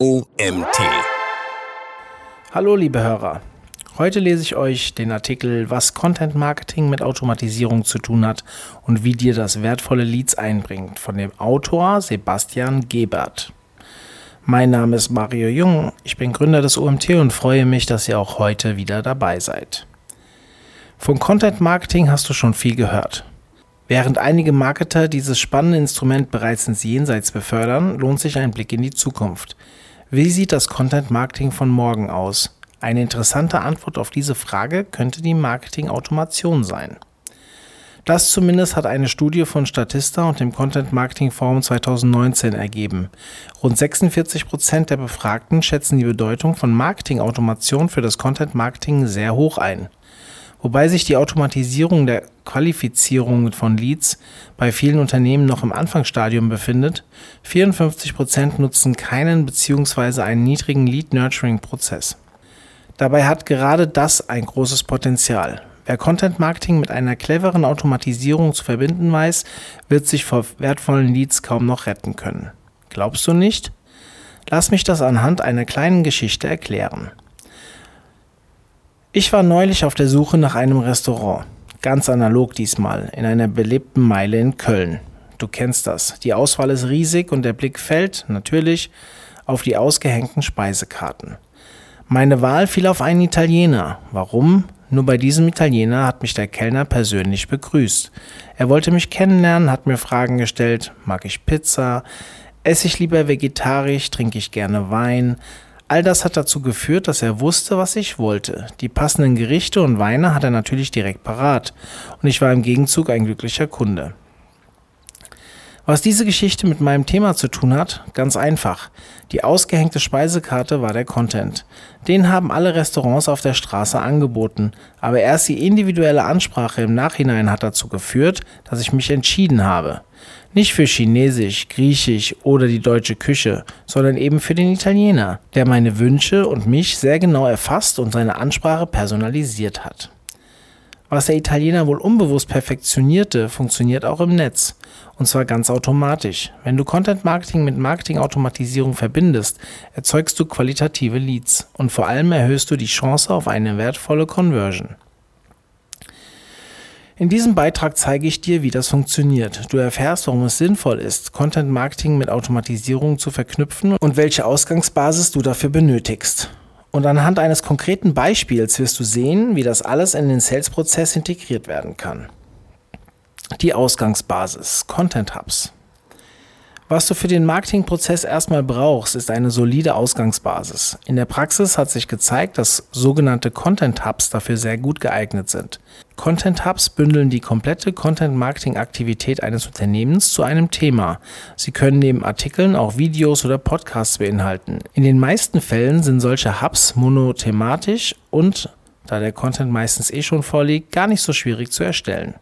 OMT. Hallo liebe Hörer. Heute lese ich euch den Artikel Was Content Marketing mit Automatisierung zu tun hat und wie dir das wertvolle Leads einbringt von dem Autor Sebastian Gebert. Mein Name ist Mario Jung, ich bin Gründer des OMT und freue mich, dass ihr auch heute wieder dabei seid. Von Content Marketing hast du schon viel gehört. Während einige Marketer dieses spannende Instrument bereits ins Jenseits befördern, lohnt sich ein Blick in die Zukunft. Wie sieht das Content Marketing von morgen aus? Eine interessante Antwort auf diese Frage könnte die Marketing-Automation sein. Das zumindest hat eine Studie von Statista und dem Content Marketing Forum 2019 ergeben. Rund 46 Prozent der Befragten schätzen die Bedeutung von Marketing-Automation für das Content Marketing sehr hoch ein. Wobei sich die Automatisierung der Qualifizierung von Leads bei vielen Unternehmen noch im Anfangsstadium befindet, 54 Prozent nutzen keinen bzw. einen niedrigen Lead-Nurturing-Prozess. Dabei hat gerade das ein großes Potenzial. Wer Content Marketing mit einer cleveren Automatisierung zu verbinden weiß, wird sich vor wertvollen Leads kaum noch retten können. Glaubst du nicht? Lass mich das anhand einer kleinen Geschichte erklären. Ich war neulich auf der Suche nach einem Restaurant. Ganz analog diesmal, in einer belebten Meile in Köln. Du kennst das. Die Auswahl ist riesig und der Blick fällt, natürlich, auf die ausgehängten Speisekarten. Meine Wahl fiel auf einen Italiener. Warum? Nur bei diesem Italiener hat mich der Kellner persönlich begrüßt. Er wollte mich kennenlernen, hat mir Fragen gestellt, mag ich Pizza, esse ich lieber vegetarisch, trinke ich gerne Wein, All das hat dazu geführt, dass er wusste, was ich wollte. Die passenden Gerichte und Weine hat er natürlich direkt parat. Und ich war im Gegenzug ein glücklicher Kunde. Was diese Geschichte mit meinem Thema zu tun hat? Ganz einfach. Die ausgehängte Speisekarte war der Content. Den haben alle Restaurants auf der Straße angeboten, aber erst die individuelle Ansprache im Nachhinein hat dazu geführt, dass ich mich entschieden habe. Nicht für Chinesisch, Griechisch oder die deutsche Küche, sondern eben für den Italiener, der meine Wünsche und mich sehr genau erfasst und seine Ansprache personalisiert hat. Was der Italiener wohl unbewusst perfektionierte, funktioniert auch im Netz. Und zwar ganz automatisch. Wenn du Content Marketing mit Marketing-Automatisierung verbindest, erzeugst du qualitative Leads und vor allem erhöhst du die Chance auf eine wertvolle Conversion. In diesem Beitrag zeige ich dir, wie das funktioniert. Du erfährst, warum es sinnvoll ist, Content Marketing mit Automatisierung zu verknüpfen und welche Ausgangsbasis du dafür benötigst. Und anhand eines konkreten Beispiels wirst du sehen, wie das alles in den Sales-Prozess integriert werden kann. Die Ausgangsbasis, Content Hubs. Was du für den Marketingprozess erstmal brauchst, ist eine solide Ausgangsbasis. In der Praxis hat sich gezeigt, dass sogenannte Content Hubs dafür sehr gut geeignet sind. Content Hubs bündeln die komplette Content-Marketing-Aktivität eines Unternehmens zu einem Thema. Sie können neben Artikeln auch Videos oder Podcasts beinhalten. In den meisten Fällen sind solche Hubs monothematisch und, da der Content meistens eh schon vorliegt, gar nicht so schwierig zu erstellen.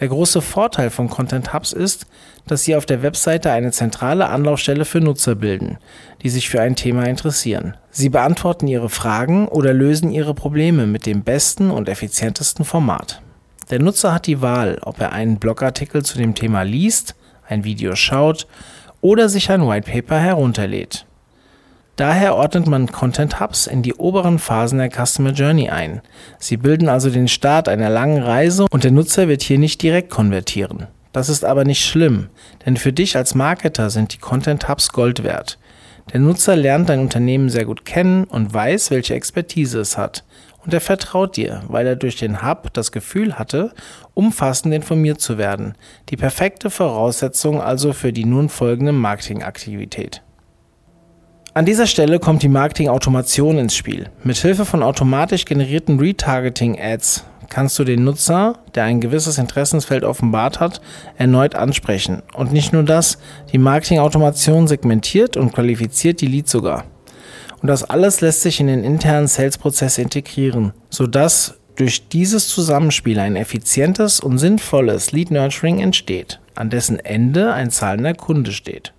Der große Vorteil von Content Hubs ist, dass sie auf der Webseite eine zentrale Anlaufstelle für Nutzer bilden, die sich für ein Thema interessieren. Sie beantworten ihre Fragen oder lösen ihre Probleme mit dem besten und effizientesten Format. Der Nutzer hat die Wahl, ob er einen Blogartikel zu dem Thema liest, ein Video schaut oder sich ein White Paper herunterlädt. Daher ordnet man Content Hubs in die oberen Phasen der Customer Journey ein. Sie bilden also den Start einer langen Reise und der Nutzer wird hier nicht direkt konvertieren. Das ist aber nicht schlimm, denn für dich als Marketer sind die Content Hubs Gold wert. Der Nutzer lernt dein Unternehmen sehr gut kennen und weiß, welche Expertise es hat. Und er vertraut dir, weil er durch den Hub das Gefühl hatte, umfassend informiert zu werden. Die perfekte Voraussetzung also für die nun folgende Marketingaktivität. An dieser Stelle kommt die Marketing-Automation ins Spiel. Mithilfe von automatisch generierten Retargeting-Ads kannst du den Nutzer, der ein gewisses Interessensfeld offenbart hat, erneut ansprechen. Und nicht nur das, die Marketing-Automation segmentiert und qualifiziert die Leads sogar. Und das alles lässt sich in den internen Sales-Prozess integrieren, sodass durch dieses Zusammenspiel ein effizientes und sinnvolles Lead-Nurturing entsteht, an dessen Ende ein zahlender Kunde steht.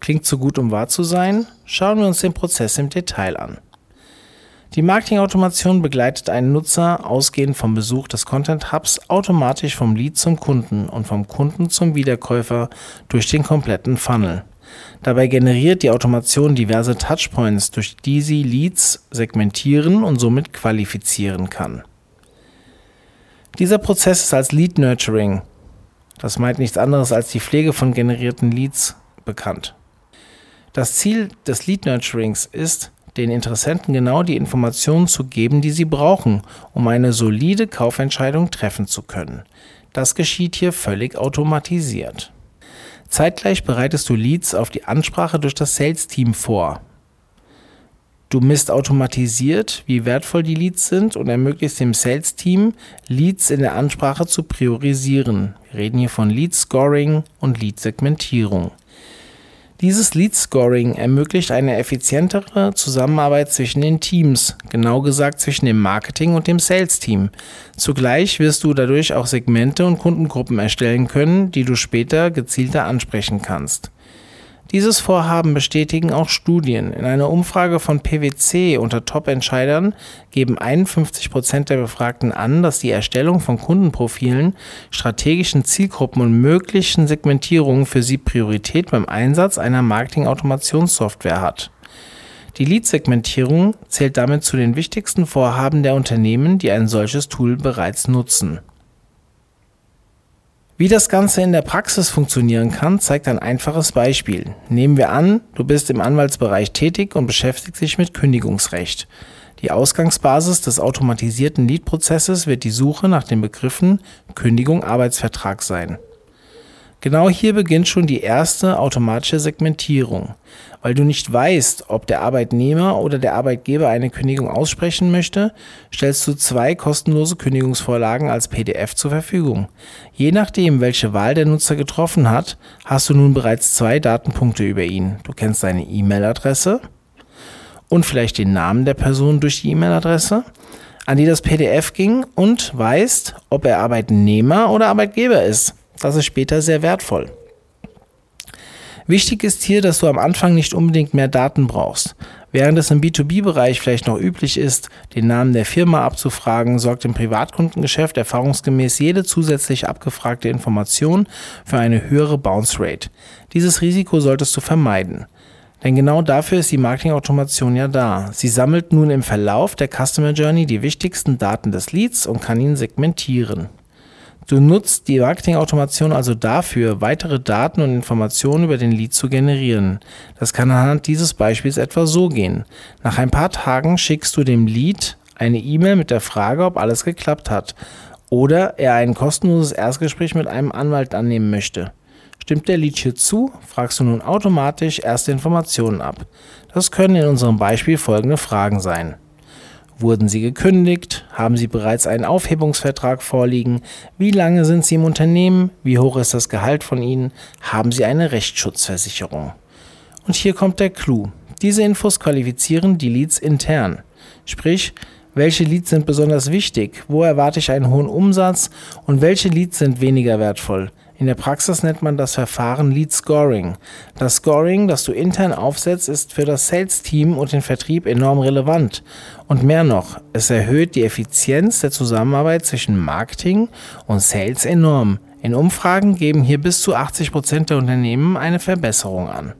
Klingt zu gut, um wahr zu sein? Schauen wir uns den Prozess im Detail an. Die Marketing-Automation begleitet einen Nutzer ausgehend vom Besuch des Content Hubs automatisch vom Lead zum Kunden und vom Kunden zum Wiederkäufer durch den kompletten Funnel. Dabei generiert die Automation diverse Touchpoints, durch die sie Leads segmentieren und somit qualifizieren kann. Dieser Prozess ist als Lead Nurturing, das meint nichts anderes als die Pflege von generierten Leads, bekannt. Das Ziel des Lead Nurturings ist, den Interessenten genau die Informationen zu geben, die sie brauchen, um eine solide Kaufentscheidung treffen zu können. Das geschieht hier völlig automatisiert. Zeitgleich bereitest du Leads auf die Ansprache durch das Sales-Team vor. Du misst automatisiert, wie wertvoll die Leads sind und ermöglicht dem Sales-Team, Leads in der Ansprache zu priorisieren. Wir reden hier von Lead-Scoring und Lead-Segmentierung. Dieses Lead Scoring ermöglicht eine effizientere Zusammenarbeit zwischen den Teams, genau gesagt zwischen dem Marketing und dem Sales Team. Zugleich wirst du dadurch auch Segmente und Kundengruppen erstellen können, die du später gezielter ansprechen kannst. Dieses Vorhaben bestätigen auch Studien. In einer Umfrage von PwC unter Top-Entscheidern geben 51 Prozent der Befragten an, dass die Erstellung von Kundenprofilen, strategischen Zielgruppen und möglichen Segmentierungen für sie Priorität beim Einsatz einer Marketing-Automationssoftware hat. Die Lead-Segmentierung zählt damit zu den wichtigsten Vorhaben der Unternehmen, die ein solches Tool bereits nutzen. Wie das Ganze in der Praxis funktionieren kann, zeigt ein einfaches Beispiel. Nehmen wir an, du bist im Anwaltsbereich tätig und beschäftigst dich mit Kündigungsrecht. Die Ausgangsbasis des automatisierten Lead-Prozesses wird die Suche nach den Begriffen Kündigung Arbeitsvertrag sein. Genau hier beginnt schon die erste automatische Segmentierung. Weil du nicht weißt, ob der Arbeitnehmer oder der Arbeitgeber eine Kündigung aussprechen möchte, stellst du zwei kostenlose Kündigungsvorlagen als PDF zur Verfügung. Je nachdem, welche Wahl der Nutzer getroffen hat, hast du nun bereits zwei Datenpunkte über ihn. Du kennst seine E-Mail-Adresse und vielleicht den Namen der Person durch die E-Mail-Adresse an die das PDF ging und weißt, ob er Arbeitnehmer oder Arbeitgeber ist. Das ist später sehr wertvoll. Wichtig ist hier, dass du am Anfang nicht unbedingt mehr Daten brauchst. Während es im B2B-Bereich vielleicht noch üblich ist, den Namen der Firma abzufragen, sorgt im Privatkundengeschäft erfahrungsgemäß jede zusätzlich abgefragte Information für eine höhere Bounce Rate. Dieses Risiko solltest du vermeiden. Denn genau dafür ist die Marketing-Automation ja da. Sie sammelt nun im Verlauf der Customer Journey die wichtigsten Daten des Leads und kann ihn segmentieren. Du nutzt die Marketing-Automation also dafür, weitere Daten und Informationen über den Lead zu generieren. Das kann anhand dieses Beispiels etwa so gehen. Nach ein paar Tagen schickst du dem Lead eine E-Mail mit der Frage, ob alles geklappt hat oder er ein kostenloses Erstgespräch mit einem Anwalt annehmen möchte. Stimmt der Lead hier zu, fragst du nun automatisch erste Informationen ab. Das können in unserem Beispiel folgende Fragen sein. Wurden Sie gekündigt? Haben Sie bereits einen Aufhebungsvertrag vorliegen? Wie lange sind Sie im Unternehmen? Wie hoch ist das Gehalt von Ihnen? Haben Sie eine Rechtsschutzversicherung? Und hier kommt der Clou. Diese Infos qualifizieren die Leads intern. Sprich, welche Leads sind besonders wichtig? Wo erwarte ich einen hohen Umsatz? Und welche Leads sind weniger wertvoll? In der Praxis nennt man das Verfahren Lead Scoring. Das Scoring, das du intern aufsetzt, ist für das Sales-Team und den Vertrieb enorm relevant. Und mehr noch, es erhöht die Effizienz der Zusammenarbeit zwischen Marketing und Sales enorm. In Umfragen geben hier bis zu 80 Prozent der Unternehmen eine Verbesserung an.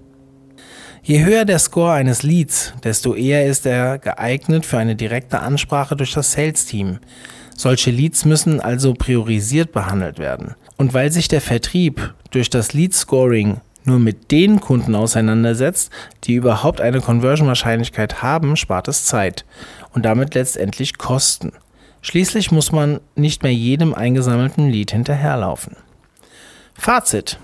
Je höher der Score eines Leads, desto eher ist er geeignet für eine direkte Ansprache durch das Sales-Team. Solche Leads müssen also priorisiert behandelt werden. Und weil sich der Vertrieb durch das Lead Scoring nur mit den Kunden auseinandersetzt, die überhaupt eine Conversion-Wahrscheinlichkeit haben, spart es Zeit und damit letztendlich Kosten. Schließlich muss man nicht mehr jedem eingesammelten Lead hinterherlaufen. Fazit.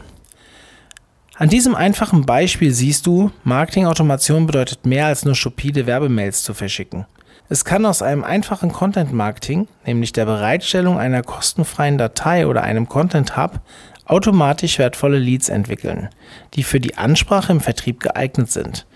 An diesem einfachen Beispiel siehst du, Marketing-Automation bedeutet mehr als nur stupide Werbemails zu verschicken. Es kann aus einem einfachen Content Marketing, nämlich der Bereitstellung einer kostenfreien Datei oder einem Content Hub, automatisch wertvolle Leads entwickeln, die für die Ansprache im Vertrieb geeignet sind.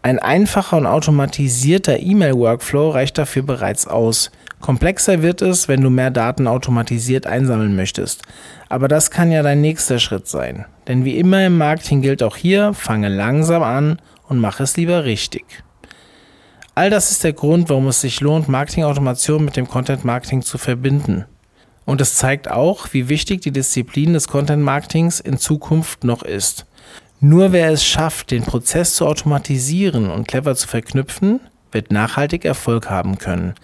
Ein einfacher und automatisierter E-Mail-Workflow reicht dafür bereits aus. Komplexer wird es, wenn du mehr Daten automatisiert einsammeln möchtest. Aber das kann ja dein nächster Schritt sein. Denn wie immer im Marketing gilt auch hier, fange langsam an und mach es lieber richtig. All das ist der Grund, warum es sich lohnt, Marketing-Automation mit dem Content-Marketing zu verbinden. Und es zeigt auch, wie wichtig die Disziplin des Content-Marketings in Zukunft noch ist. Nur wer es schafft, den Prozess zu automatisieren und clever zu verknüpfen, wird nachhaltig Erfolg haben können.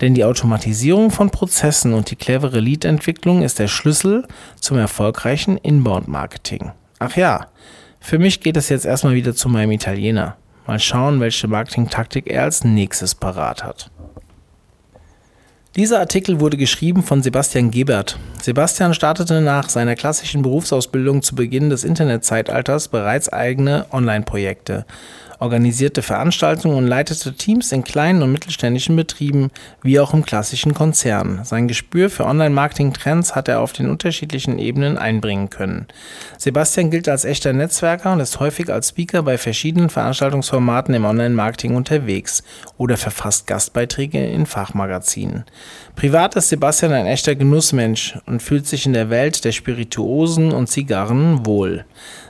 Denn die Automatisierung von Prozessen und die clevere Lead-Entwicklung ist der Schlüssel zum erfolgreichen Inbound-Marketing. Ach ja, für mich geht es jetzt erstmal wieder zu meinem Italiener. Mal schauen, welche Marketing-Taktik er als nächstes parat hat. Dieser Artikel wurde geschrieben von Sebastian Gebert. Sebastian startete nach seiner klassischen Berufsausbildung zu Beginn des Internetzeitalters bereits eigene Online-Projekte organisierte Veranstaltungen und leitete Teams in kleinen und mittelständischen Betrieben wie auch im klassischen Konzern. Sein Gespür für Online-Marketing-Trends hat er auf den unterschiedlichen Ebenen einbringen können. Sebastian gilt als echter Netzwerker und ist häufig als Speaker bei verschiedenen Veranstaltungsformaten im Online-Marketing unterwegs oder verfasst Gastbeiträge in Fachmagazinen. Privat ist Sebastian ein echter Genussmensch und fühlt sich in der Welt der Spirituosen und Zigarren wohl.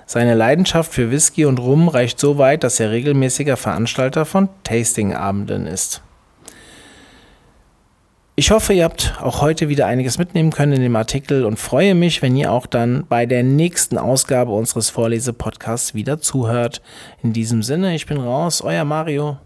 Seine Leidenschaft für Whisky und Rum reicht so weit, dass er regelmäßiger Veranstalter von Tastingabenden ist. Ich hoffe, ihr habt auch heute wieder einiges mitnehmen können in dem Artikel und freue mich, wenn ihr auch dann bei der nächsten Ausgabe unseres Vorlese-Podcasts wieder zuhört. In diesem Sinne, ich bin raus, euer Mario.